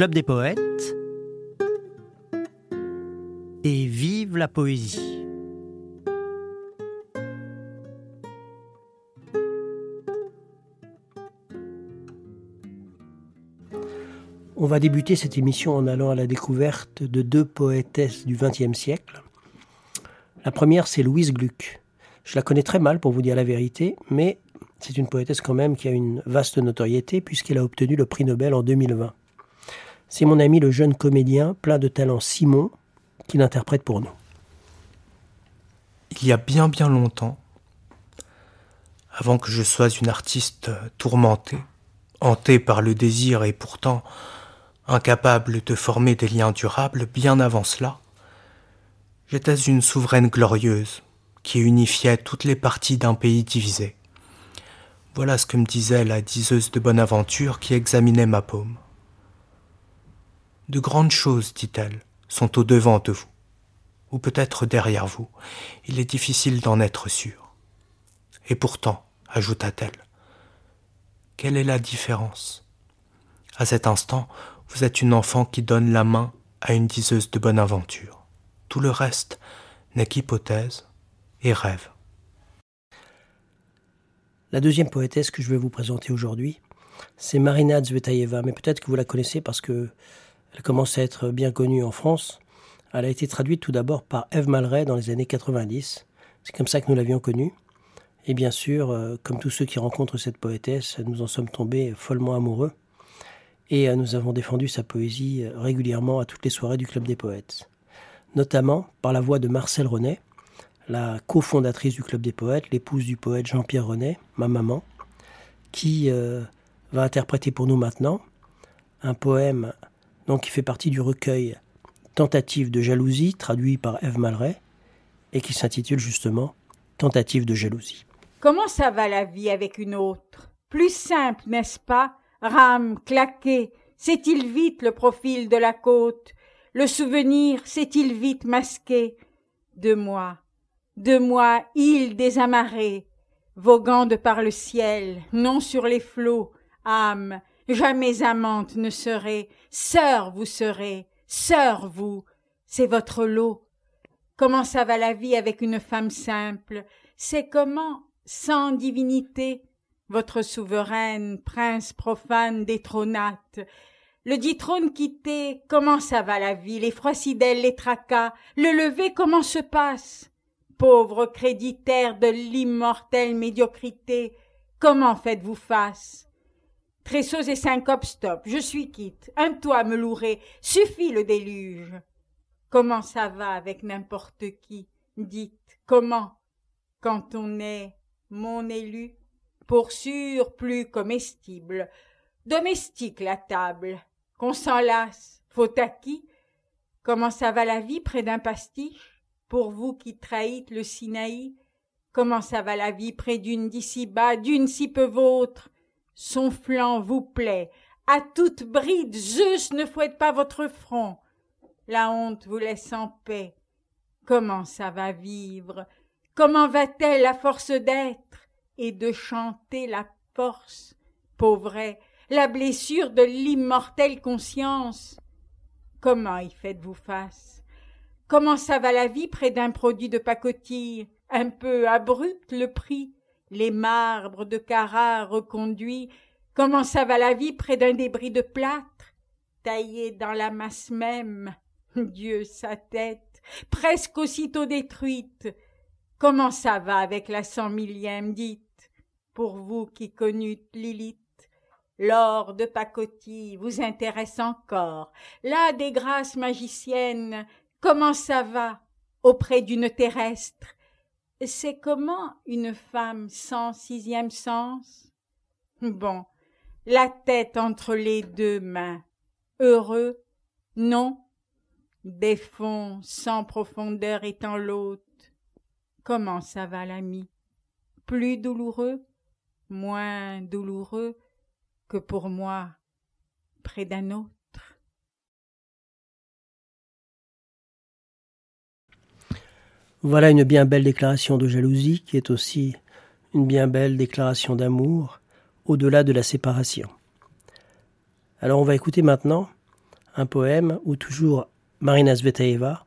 Club des poètes et vive la poésie. On va débuter cette émission en allant à la découverte de deux poétesses du XXe siècle. La première, c'est Louise Gluck. Je la connais très mal pour vous dire la vérité, mais c'est une poétesse quand même qui a une vaste notoriété puisqu'elle a obtenu le prix Nobel en 2020. C'est mon ami le jeune comédien plein de talent Simon qui l'interprète pour nous. Il y a bien bien longtemps, avant que je sois une artiste tourmentée, hantée par le désir et pourtant incapable de former des liens durables, bien avant cela, j'étais une souveraine glorieuse qui unifiait toutes les parties d'un pays divisé. Voilà ce que me disait la diseuse de bonne aventure qui examinait ma paume. De grandes choses, dit-elle, sont au devant de vous, ou peut-être derrière vous. Il est difficile d'en être sûr. Et pourtant, ajouta-t-elle, quelle est la différence? À cet instant, vous êtes une enfant qui donne la main à une diseuse de bonne aventure. Tout le reste n'est qu'hypothèse et rêve. La deuxième poétesse que je vais vous présenter aujourd'hui, c'est Marina Zvetaeva, mais peut-être que vous la connaissez parce que elle commence à être bien connue en France. Elle a été traduite tout d'abord par Eve Malray dans les années 90. C'est comme ça que nous l'avions connue. Et bien sûr, euh, comme tous ceux qui rencontrent cette poétesse, nous en sommes tombés follement amoureux. Et euh, nous avons défendu sa poésie euh, régulièrement à toutes les soirées du Club des Poètes. Notamment par la voix de Marcel René, la cofondatrice du Club des Poètes, l'épouse du poète Jean-Pierre René, ma maman, qui va interpréter pour nous maintenant un poème donc qui fait partie du recueil Tentative de jalousie, traduit par Eve Malray, et qui s'intitule justement Tentative de jalousie. Comment ça va la vie avec une autre? Plus simple, n'est-ce pas? Rame, claqué, sait-il vite le profil de la côte? Le souvenir sait-il vite masqué? De moi, de moi, île désamarrée, voguant de par le ciel, non sur les flots, âme, jamais amante ne serez, sœur vous serez, sœur vous, c'est votre lot. Comment ça va la vie avec une femme simple? C'est comment, sans divinité, votre souveraine, prince profane détrônate, le dit trône quitté, comment ça va la vie, les froissidelles, les tracas, le lever, comment se passe? Pauvre créditaire de l'immortelle médiocrité, comment faites-vous face? Tressos et syncopes stop, je suis quitte. Un toit me louerait, suffit le déluge. Comment ça va avec n'importe qui? Dites, comment? Quand on est mon élu, pour sûr plus comestible, domestique la table, qu'on s'en lasse, faut à qui? Comment ça va la vie près d'un pastiche? Pour vous qui trahîtes le Sinaï Comment ça va la vie près d'une d'ici bas, d'une si peu vôtre son flanc vous plaît. À toute bride, Zeus ne fouette pas votre front. La honte vous laisse en paix. Comment ça va vivre? Comment va-t-elle la force d'être? Et de chanter la force Pauvret, la blessure de l'immortelle conscience. Comment y faites-vous face? Comment ça va la vie près d'un produit de pacotille? Un peu abrupt le prix les marbres de Carrare reconduits, comment ça va la vie près d'un débris de plâtre, taillé dans la masse même, Dieu sa tête, presque aussitôt détruite, comment ça va avec la cent millième, dites, pour vous qui connûtes Lilith, l'or de pacotille vous intéresse encore, là des grâces magiciennes, comment ça va auprès d'une terrestre, c'est comment une femme sans sixième sens? Bon, la tête entre les deux mains. Heureux? Non. Des fonds sans profondeur étant l'autre. Comment ça va l'ami? Plus douloureux? Moins douloureux que pour moi près d'un autre? Voilà une bien belle déclaration de jalousie qui est aussi une bien belle déclaration d'amour au-delà de la séparation. Alors on va écouter maintenant Un poème où toujours Marina Zvetaeva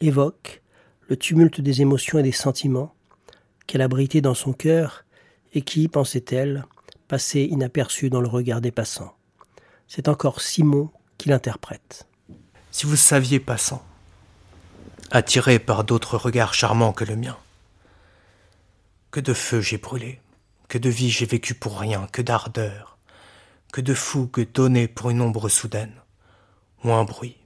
évoque le tumulte des émotions et des sentiments qu'elle abritait dans son cœur et qui, pensait-elle, passait inaperçu dans le regard des passants. C'est encore Simon qui l'interprète. Si vous saviez, passant, attiré par d'autres regards charmants que le mien, que de feu j'ai brûlé, que de vie j'ai vécu pour rien, que d'ardeur, que de fougue donnée pour une ombre soudaine, ou un bruit.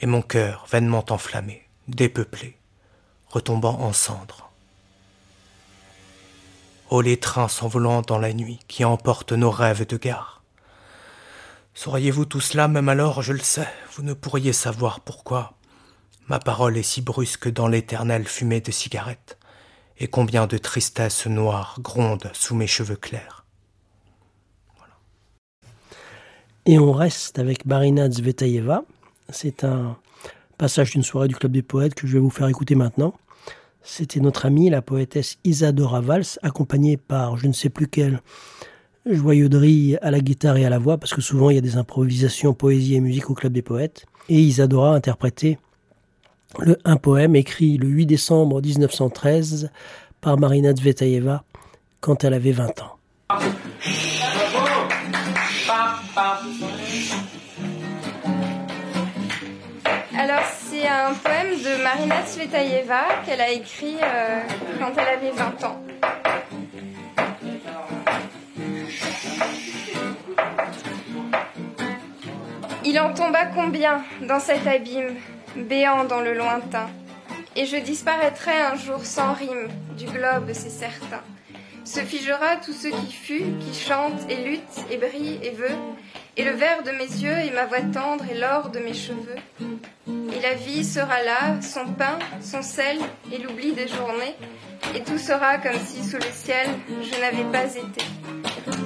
Et mon cœur vainement enflammé, dépeuplé, retombant en cendres. Oh les trains s'envolant dans la nuit qui emportent nos rêves de gare. Sauriez-vous tout cela, même alors, je le sais, vous ne pourriez savoir pourquoi ma parole est si brusque dans l'éternelle fumée de cigarette, et combien de tristesse noire gronde sous mes cheveux clairs. Et on reste avec Marina Zvetaeva. C'est un passage d'une soirée du Club des Poètes que je vais vous faire écouter maintenant. C'était notre amie, la poétesse Isadora Valls, accompagnée par je ne sais plus quelle joyauderie à la guitare et à la voix, parce que souvent il y a des improvisations poésie et musique au Club des Poètes. Et Isadora a interprété le, un poème écrit le 8 décembre 1913 par Marina Zvetaeva quand elle avait 20 ans. Alors c'est un poème de Marina Tsvetaeva qu'elle a écrit euh, quand elle avait 20 ans. Il en tomba combien dans cet abîme, béant dans le lointain, et je disparaîtrai un jour sans rime du globe, c'est certain. Se figera tout ce qui fut, qui chante et lutte et brille et veut, et le vert de mes yeux et ma voix tendre et l'or de mes cheveux. Et la vie sera là, son pain, son sel et l'oubli des journées, et tout sera comme si sous le ciel je n'avais pas été.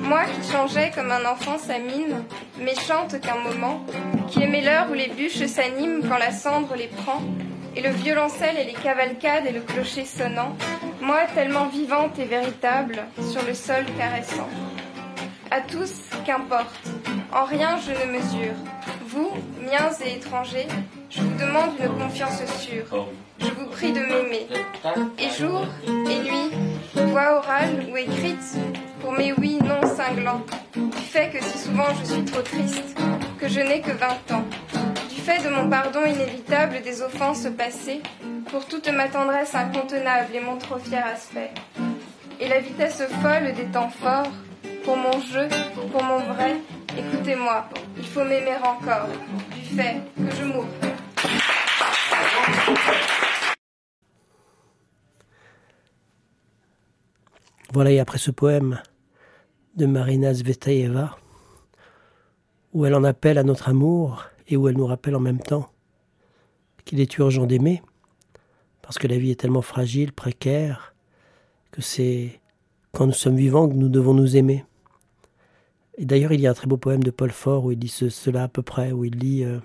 Moi qui changeais comme un enfant sa mine, méchante qu'un moment, qui aimait l'heure où les bûches s'animent quand la cendre les prend, et le violoncelle et les cavalcades et le clocher sonnant, moi tellement vivante et véritable, sur le sol caressant. À tous, qu'importe, en rien je ne mesure. Vous, miens et étrangers, je vous demande une confiance sûre. Je vous prie de m'aimer. Et jour et nuit, voix orale ou écrite, pour mes oui non cinglants, du fait que si souvent je suis trop triste, que je n'ai que vingt ans, du fait de mon pardon inévitable des offenses passées, pour toute ma tendresse incontenable et mon trop fier aspect, et la vitesse folle des temps forts, pour mon jeu, pour mon vrai, écoutez-moi, il faut m'aimer encore, du fait que je mourrai. Voilà, et après ce poème de Marina Zvetaeva, où elle en appelle à notre amour et où elle nous rappelle en même temps qu'il est urgent d'aimer, parce que la vie est tellement fragile, précaire, que c'est quand nous sommes vivants que nous devons nous aimer. D'ailleurs, il y a un très beau poème de Paul Fort où il dit cela à peu près, où il dit euh,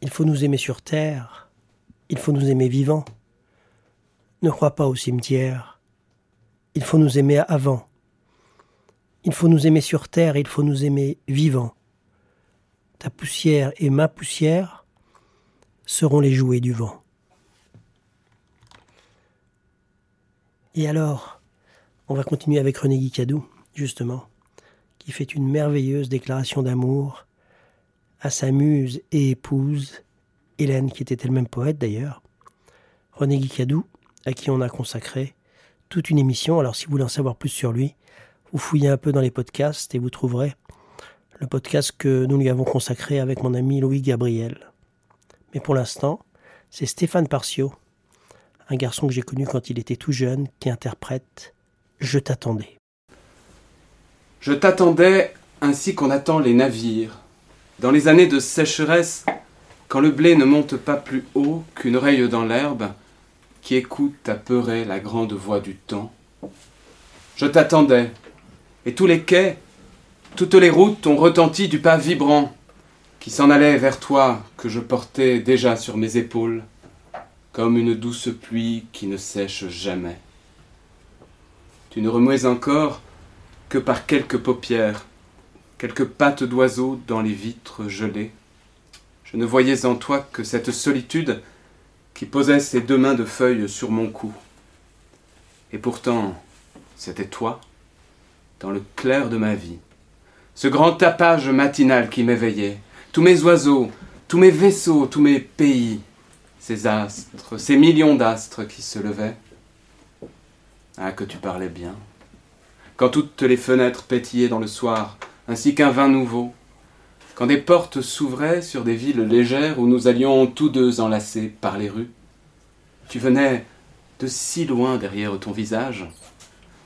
Il faut nous aimer sur terre, il faut nous aimer vivants. Ne crois pas au cimetière, il faut nous aimer avant. Il faut nous aimer sur terre, il faut nous aimer vivants. Ta poussière et ma poussière seront les jouets du vent. Et alors, on va continuer avec René Guicadou, justement, qui fait une merveilleuse déclaration d'amour à sa muse et épouse, Hélène, qui était elle-même poète d'ailleurs. René Guicadou, à qui on a consacré toute une émission. Alors si vous voulez en savoir plus sur lui, vous fouillez un peu dans les podcasts et vous trouverez le podcast que nous lui avons consacré avec mon ami Louis Gabriel. Mais pour l'instant, c'est Stéphane Parcio, un garçon que j'ai connu quand il était tout jeune, qui interprète Je t'attendais. Je t'attendais ainsi qu'on attend les navires. Dans les années de sécheresse, quand le blé ne monte pas plus haut qu'une oreille dans l'herbe, qui écoute apeuré la grande voix du temps. Je t'attendais, et tous les quais, toutes les routes ont retenti du pas vibrant qui s'en allait vers toi que je portais déjà sur mes épaules, comme une douce pluie qui ne sèche jamais. Tu ne remuais encore que par quelques paupières, quelques pattes d'oiseaux dans les vitres gelées. Je ne voyais en toi que cette solitude qui posait ses deux mains de feuilles sur mon cou. Et pourtant, c'était toi, dans le clair de ma vie. Ce grand tapage matinal qui m'éveillait, tous mes oiseaux, tous mes vaisseaux, tous mes pays, ces astres, ces millions d'astres qui se levaient. Ah, que tu parlais bien. Quand toutes les fenêtres pétillaient dans le soir, ainsi qu'un vin nouveau, quand des portes s'ouvraient sur des villes légères où nous allions tous deux enlacés par les rues, tu venais de si loin derrière ton visage,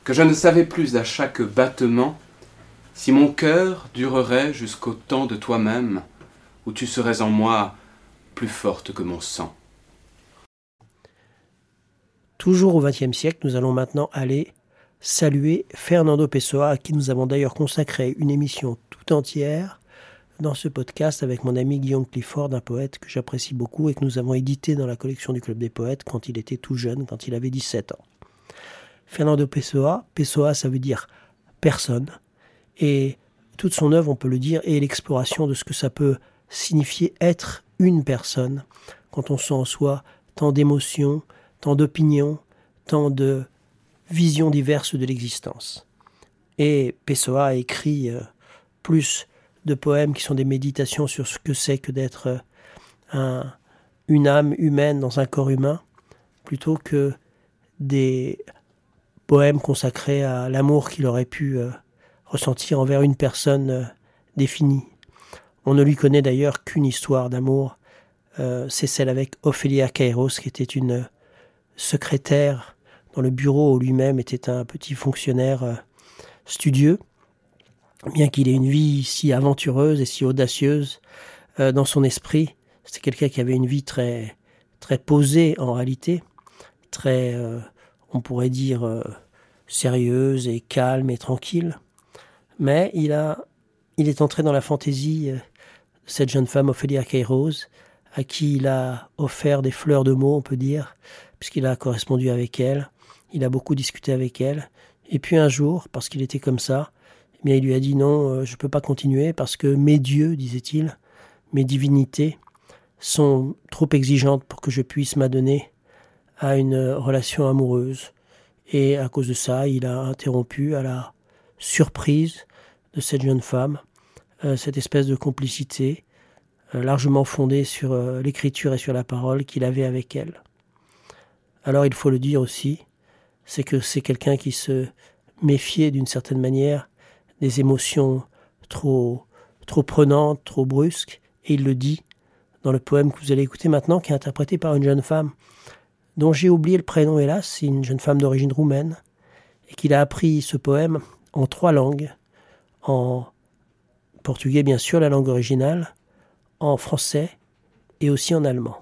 que je ne savais plus à chaque battement si mon cœur durerait jusqu'au temps de toi-même, où tu serais en moi plus forte que mon sang. Toujours au XXe siècle, nous allons maintenant aller saluer Fernando Pessoa, à qui nous avons d'ailleurs consacré une émission tout entière dans ce podcast avec mon ami Guillaume Clifford, un poète que j'apprécie beaucoup et que nous avons édité dans la collection du Club des Poètes quand il était tout jeune, quand il avait 17 ans. Fernando Pessoa, Pessoa ça veut dire personne, et toute son œuvre, on peut le dire, est l'exploration de ce que ça peut signifier être une personne, quand on sent en soi tant d'émotions, tant d'opinions, tant de visions diverses de l'existence. Et Pessoa a écrit euh, plus de poèmes qui sont des méditations sur ce que c'est que d'être euh, une âme humaine dans un corps humain, plutôt que des poèmes consacrés à l'amour qu'il aurait pu euh, ressentir envers une personne définie. On ne lui connaît d'ailleurs qu'une histoire d'amour, c'est celle avec Ophélia Kairos, qui était une secrétaire dans le bureau où lui-même était un petit fonctionnaire studieux bien qu'il ait une vie si aventureuse et si audacieuse euh, dans son esprit, c'était quelqu'un qui avait une vie très, très posée en réalité, très, euh, on pourrait dire, euh, sérieuse et calme et tranquille. Mais il, a, il est entré dans la fantaisie de cette jeune femme, Ophélia Kairos, à qui il a offert des fleurs de mots, on peut dire, puisqu'il a correspondu avec elle, il a beaucoup discuté avec elle. Et puis un jour, parce qu'il était comme ça, mais il lui a dit non, euh, je ne peux pas continuer parce que mes dieux, disait-il, mes divinités sont trop exigeantes pour que je puisse m'adonner à une relation amoureuse. Et à cause de ça, il a interrompu à la surprise de cette jeune femme euh, cette espèce de complicité euh, largement fondée sur l'écriture et sur la parole qu'il avait avec elle. Alors il faut le dire aussi, c'est que c'est quelqu'un qui se méfiait d'une certaine manière des émotions trop, trop prenantes, trop brusques, et il le dit dans le poème que vous allez écouter maintenant, qui est interprété par une jeune femme dont j'ai oublié le prénom hélas, une jeune femme d'origine roumaine, et qu'il a appris ce poème en trois langues, en portugais bien sûr, la langue originale, en français et aussi en allemand.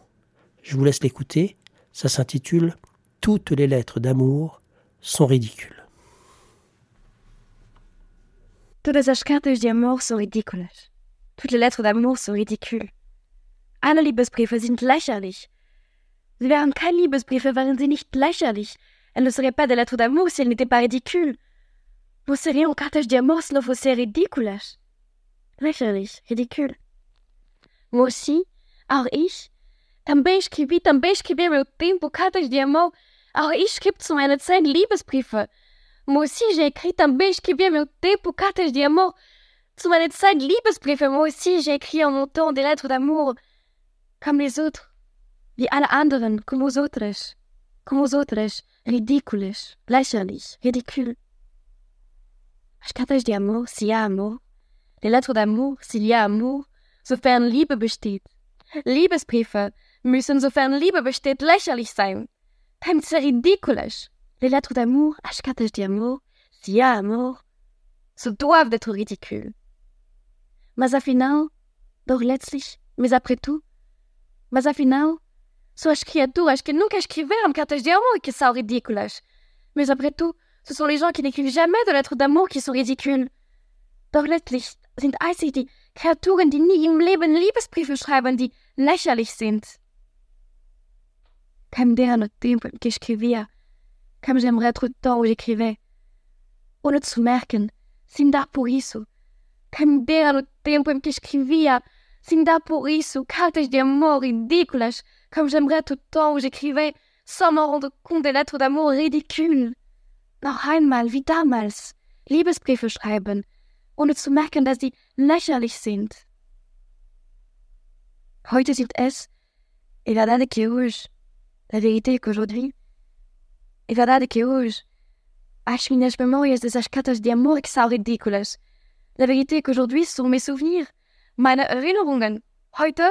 Je vous laisse l'écouter, ça s'intitule Toutes les lettres d'amour sont ridicules. Todas as cartas de amor são ridículas. Toutes les lettres d'amour sont ridicules. Alle Liebesbriefe sind lächerlich. Sie wären kein Liebesbriefe, wären sie nicht lächerlich. Elles ne seraient pas des lettres d'amour si elles n'étaient pas ridicules. Vous seriam cartas de amor se não fossem ridículas. Lächerlich, ridicule. Moi aussi, auch ich, também escrevi, também escrevi meu tempo cartas de amor. Auch ich schrieb zu meiner Zeit Liebesbriefe. Moi aussi, j'ai écrit também escrevi meu tempo cartas de amor. Zu meiner Zeit Liebesbriefe. Moi aussi, j'ai écrit en mon temps des lettres d'amour. Comme les autres. Wie alle anderen, comme os outros. Comme os outros. Ridículos. Lächerlich. Ridicule. As cartas de amor, s'il y a amour. Les lettres d'amour, s'il y a amour. Sofern Liebe besteht. Liebesbriefe müssen, sofern Liebe besteht, lächerlich sein. Beim ridicules. Les lettres d'amour, as cartas de y a amour, se doivent d'être ridicules. Mas afinal, doch letztlich, mais après tout, mas afinal, são as criaturas que nunca escreveram cartas de amor qui são ridículas. Mais après tout, ce sont les gens qui n'écrivent jamais de lettres d'amour qui sont ridicules. Doch letztlich sind einzig die Kreaturen, die nie im Leben Liebesbriefe schreiben, die lächerlich sind. Quem dera no tempo em que escrevia comme j'aimerais être temps où j'écrivais. Ohne zu merken, sim dar por isso, Quem no tempo em que escrevia, sem dar por isso, cartas de amor ridículas, comme j'aimerais tout le temps où j'écrivais, sans me rendre compte des lettres d'amour ridicules. Noch einmal, wie damals, Liebesbriefe schreiben, ohne zu merken, dass sie lächerlich sind. Heute sind es, et verdade que hoje, la vérité qu'aujourd'hui, et verdade que hoje, acho minhas memórias dessas cartas de amor que são ridículas. La vérité qu'aujourd'hui sont mes souvenirs, meine Erinnerungen. Heute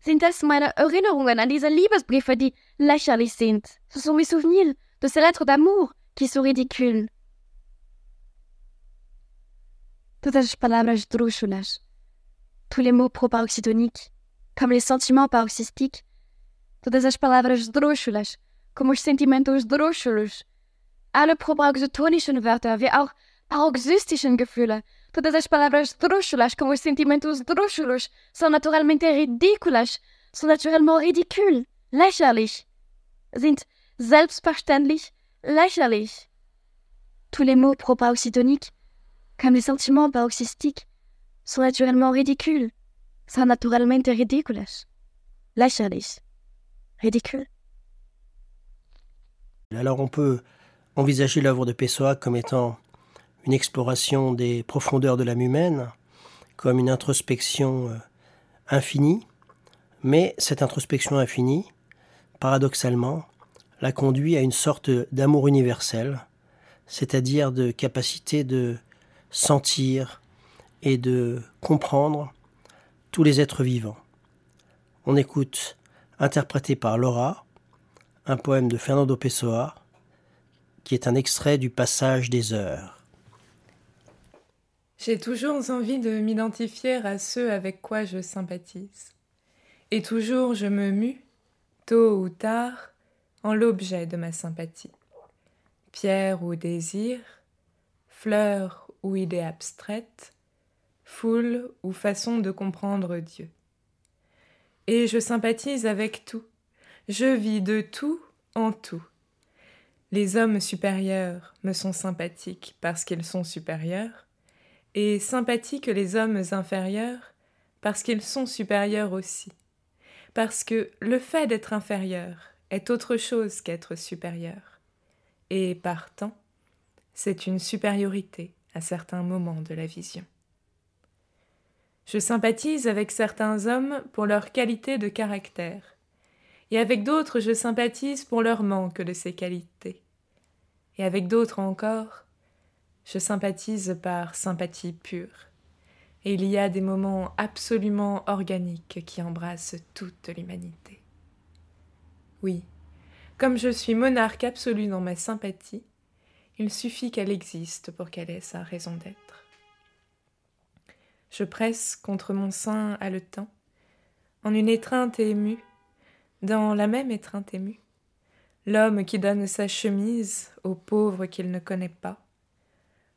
sind es meine Erinnerungen an diese Liebesbriefe, die lächerlich sind. Ce sont mes souvenirs de ces lettres d'amour qui sont ridicules. Todas as palavras drúxulas, tous les mots proparoxytoniques, comme les sentiments paroxystiques, todas as palavras drúxulas, como os sentimentos drúxulos, alle proparoxytonischen Wörter wie auch paroxystischen Gefühle, todas as palavras drúxulas como os sentimentos drúxulos são naturalmente ridículas, sont naturellement ridicules, lächerlich, sind selbstverständlich lächerlich. Tous les mots proparoxytoniques, comme les sentiments paroxystiques, sont naturellement ridicules, sont naturalmente ridículas, lächerlich, ridicule. Alors on peut envisager l'œuvre de Pessoa comme étant une exploration des profondeurs de l'âme humaine, comme une introspection euh, infinie, mais cette introspection infinie, paradoxalement, la conduit à une sorte d'amour universel, c'est-à-dire de capacité de sentir et de comprendre tous les êtres vivants. On écoute, interprété par Laura, un poème de Fernando Pessoa, qui est un extrait du Passage des heures. J'ai toujours envie de m'identifier à ceux avec quoi je sympathise. Et toujours je me mue, tôt ou tard, en l'objet de ma sympathie. Pierre ou désir, fleur ou idée abstraite, foule ou façon de comprendre Dieu. Et je sympathise avec tout, je vis de tout en tout. Les hommes supérieurs me sont sympathiques parce qu'ils sont supérieurs, et sympathiques les hommes inférieurs parce qu'ils sont supérieurs aussi, parce que le fait d'être inférieur est autre chose qu'être supérieur, et partant, c'est une supériorité à certains moments de la vision. Je sympathise avec certains hommes pour leur qualité de caractère, et avec d'autres je sympathise pour leur manque de ces qualités, et avec d'autres encore, je sympathise par sympathie pure, et il y a des moments absolument organiques qui embrassent toute l'humanité. Oui, comme je suis monarque absolu dans ma sympathie, il suffit qu'elle existe pour qu'elle ait sa raison d'être. Je presse contre mon sein haletant, en une étreinte émue, dans la même étreinte émue, l'homme qui donne sa chemise au pauvre qu'il ne connaît pas,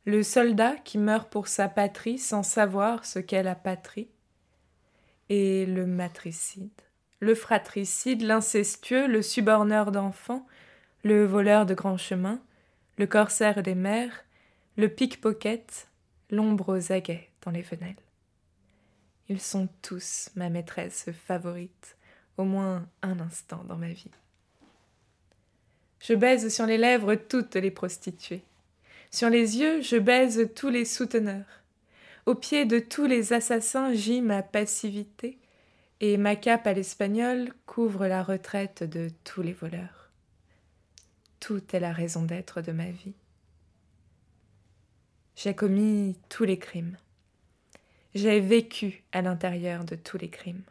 le soldat qui meurt pour sa patrie sans savoir ce qu'est la patrie, et le matricide, le fratricide, l'incestueux, le suborneur d'enfants, le voleur de grands chemins, le corsaire des mers, le pickpocket, l'ombre aux aguets les venelles. Ils sont tous ma maîtresse favorite, au moins un instant dans ma vie. Je baise sur les lèvres toutes les prostituées. Sur les yeux, je baise tous les souteneurs. Au pied de tous les assassins gît ma passivité, et ma cape à l'espagnol couvre la retraite de tous les voleurs. Tout est la raison d'être de ma vie. J'ai commis tous les crimes. J'ai vécu à l'intérieur de tous les crimes.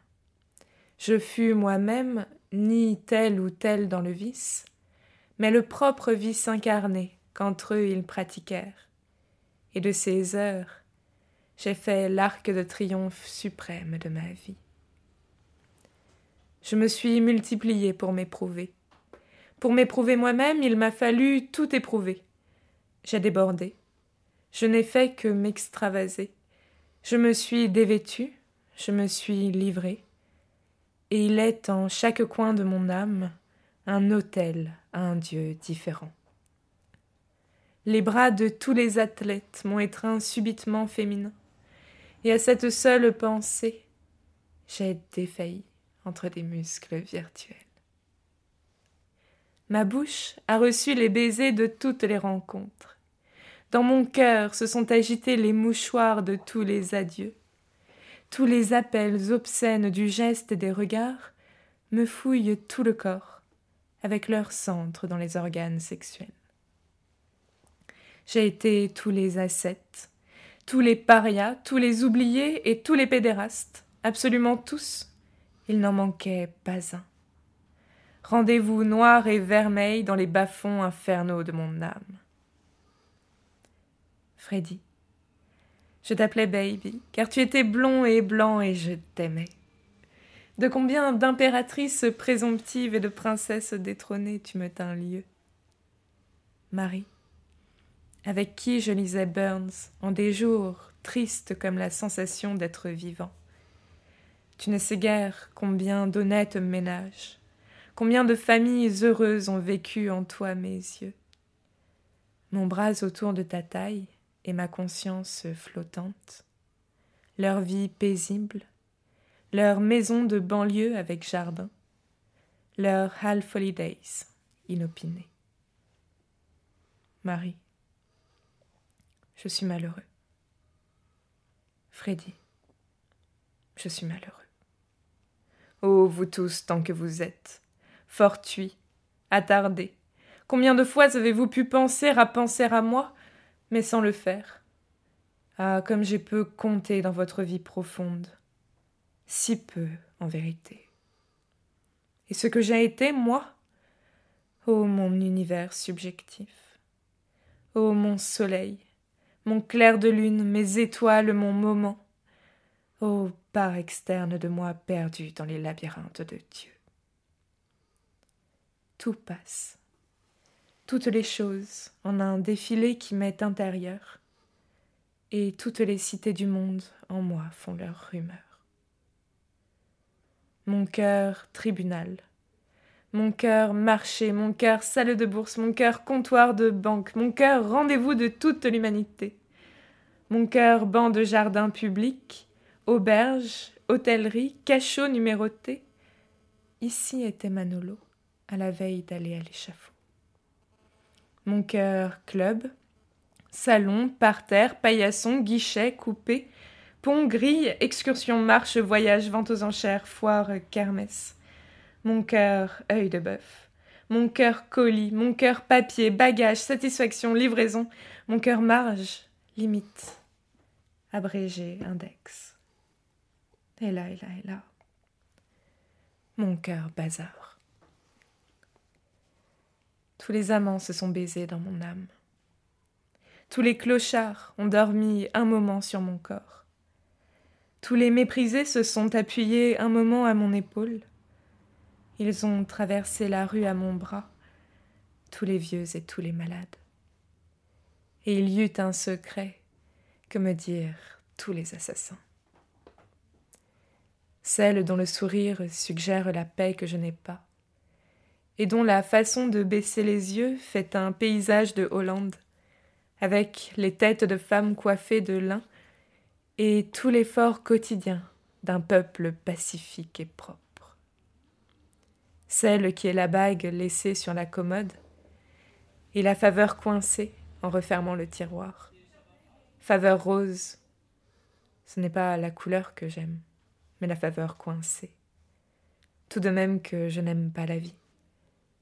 Je fus moi-même ni tel ou tel dans le vice, mais le propre vice incarné qu'entre eux ils pratiquèrent. Et de ces heures, j'ai fait l'arc de triomphe suprême de ma vie. Je me suis multiplié pour m'éprouver. Pour m'éprouver moi-même, il m'a fallu tout éprouver. J'ai débordé. Je n'ai fait que m'extravaser. Je me suis dévêtu, je me suis livré, et il est en chaque coin de mon âme un autel à un Dieu différent. Les bras de tous les athlètes m'ont étreint subitement féminin, et à cette seule pensée, j'ai défailli entre des muscles virtuels. Ma bouche a reçu les baisers de toutes les rencontres. Dans mon cœur se sont agités les mouchoirs de tous les adieux. Tous les appels obscènes du geste et des regards me fouillent tout le corps, avec leur centre dans les organes sexuels. J'ai été tous les ascètes, tous les parias, tous les oubliés et tous les pédérastes, absolument tous. Il n'en manquait pas un. Rendez-vous noir et vermeil dans les bas-fonds infernaux de mon âme. Freddy, je t'appelais Baby, car tu étais blond et blanc et je t'aimais. De combien d'impératrices présomptives et de princesses détrônées tu me tins lieu? Marie, avec qui je lisais Burns en des jours tristes comme la sensation d'être vivant. Tu ne sais guère combien d'honnêtes ménages, combien de familles heureuses ont vécu en toi mes yeux. Mon bras autour de ta taille et ma conscience flottante, leur vie paisible, leur maison de banlieue avec jardin, leur half holidays inopinés. Marie, je suis malheureux. Freddy, je suis malheureux. Oh, vous tous, tant que vous êtes, fortuits, attardés, combien de fois avez-vous pu penser à penser à moi, mais sans le faire Ah, comme j'ai peu compté dans votre vie profonde. Si peu, en vérité. Et ce que j'ai été, moi? Ô oh, mon univers subjectif. Ô oh, mon soleil, mon clair de lune, mes étoiles, mon moment, ô part externe de moi perdu dans les labyrinthes de Dieu. Tout passe, toutes les choses en un défilé qui m'est intérieur, et toutes les cités du monde en moi font leur rumeur. Mon cœur tribunal, mon cœur marché, mon cœur salle de bourse, mon cœur comptoir de banque, mon cœur rendez-vous de toute l'humanité, mon cœur banc de jardin public, auberge, hôtellerie, cachot numéroté. Ici était Manolo, à la veille d'aller à l'échafaud. Mon cœur club, salon, parterre, paillasson, guichet, coupé, pont, grille, excursion, marche, voyage, vente aux enchères, foire, kermesse. Mon cœur œil de bœuf, mon cœur colis, mon cœur papier, bagage, satisfaction, livraison, mon cœur marge, limite, abrégé, index. Et là, et là, et là. Mon cœur bazar. Les amants se sont baisés dans mon âme. Tous les clochards ont dormi un moment sur mon corps. Tous les méprisés se sont appuyés un moment à mon épaule. Ils ont traversé la rue à mon bras, tous les vieux et tous les malades. Et il y eut un secret que me dirent tous les assassins. Celle dont le sourire suggère la paix que je n'ai pas, et dont la façon de baisser les yeux fait un paysage de Hollande, avec les têtes de femmes coiffées de lin et tout l'effort quotidien d'un peuple pacifique et propre celle qui est la bague laissée sur la commode, et la faveur coincée en refermant le tiroir. Faveur rose. Ce n'est pas la couleur que j'aime, mais la faveur coincée. Tout de même que je n'aime pas la vie,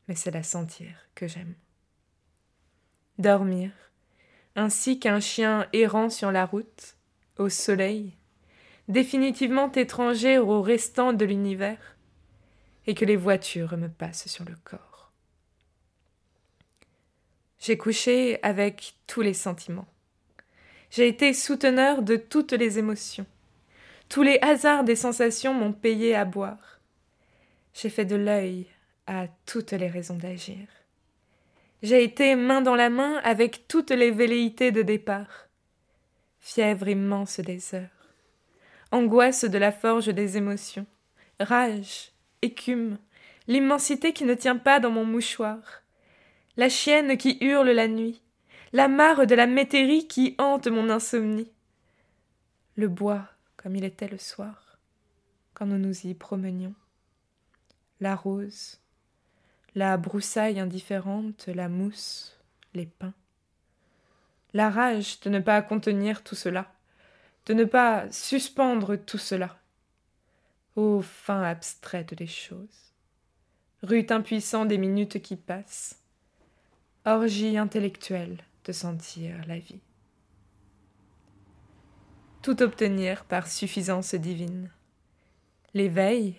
mais c'est la sentir que j'aime. Dormir, ainsi qu'un chien errant sur la route, au soleil, définitivement étranger au restant de l'univers, et que les voitures me passent sur le corps. J'ai couché avec tous les sentiments. J'ai été souteneur de toutes les émotions. Tous les hasards des sensations m'ont payé à boire. J'ai fait de l'œil à toutes les raisons d'agir. J'ai été main dans la main avec toutes les velléités de départ. Fièvre immense des heures, angoisse de la forge des émotions, rage, écume, l'immensité qui ne tient pas dans mon mouchoir, la chienne qui hurle la nuit, la mare de la métairie qui hante mon insomnie, le bois comme il était le soir, quand nous nous y promenions, la rose, la broussaille indifférente, la mousse, les pins. La rage de ne pas contenir tout cela, de ne pas suspendre tout cela. Ô fin abstraite des choses, rut impuissant des minutes qui passent, orgie intellectuelle de sentir la vie. Tout obtenir par suffisance divine. L'éveil,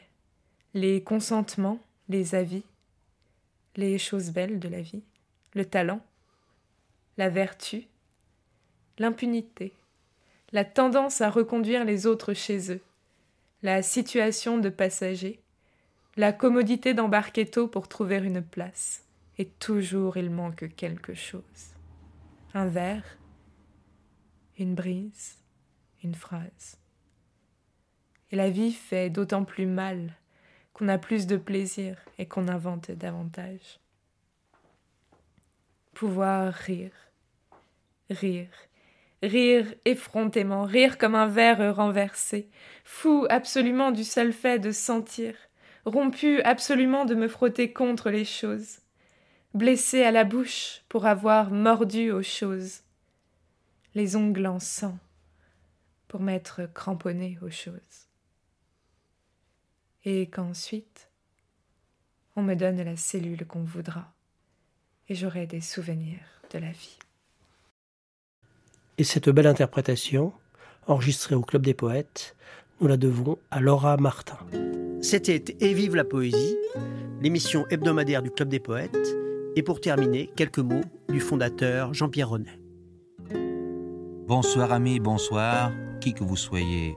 les consentements, les avis, les choses belles de la vie, le talent, la vertu, l'impunité, la tendance à reconduire les autres chez eux, la situation de passager, la commodité d'embarquer tôt pour trouver une place, et toujours il manque quelque chose. Un verre, une brise, une phrase. Et la vie fait d'autant plus mal a plus de plaisir et qu'on invente davantage. Pouvoir rire, rire, rire effrontément, rire comme un verre renversé, fou absolument du seul fait de sentir, rompu absolument de me frotter contre les choses, blessé à la bouche pour avoir mordu aux choses, les ongles en sang pour m'être cramponné aux choses et qu'ensuite on me donne la cellule qu'on voudra, et j'aurai des souvenirs de la vie. Et cette belle interprétation, enregistrée au Club des Poètes, nous la devons à Laura Martin. C'était Et vive la poésie, l'émission hebdomadaire du Club des Poètes, et pour terminer, quelques mots du fondateur Jean-Pierre Renet. Bonsoir amis, bonsoir, qui que vous soyez,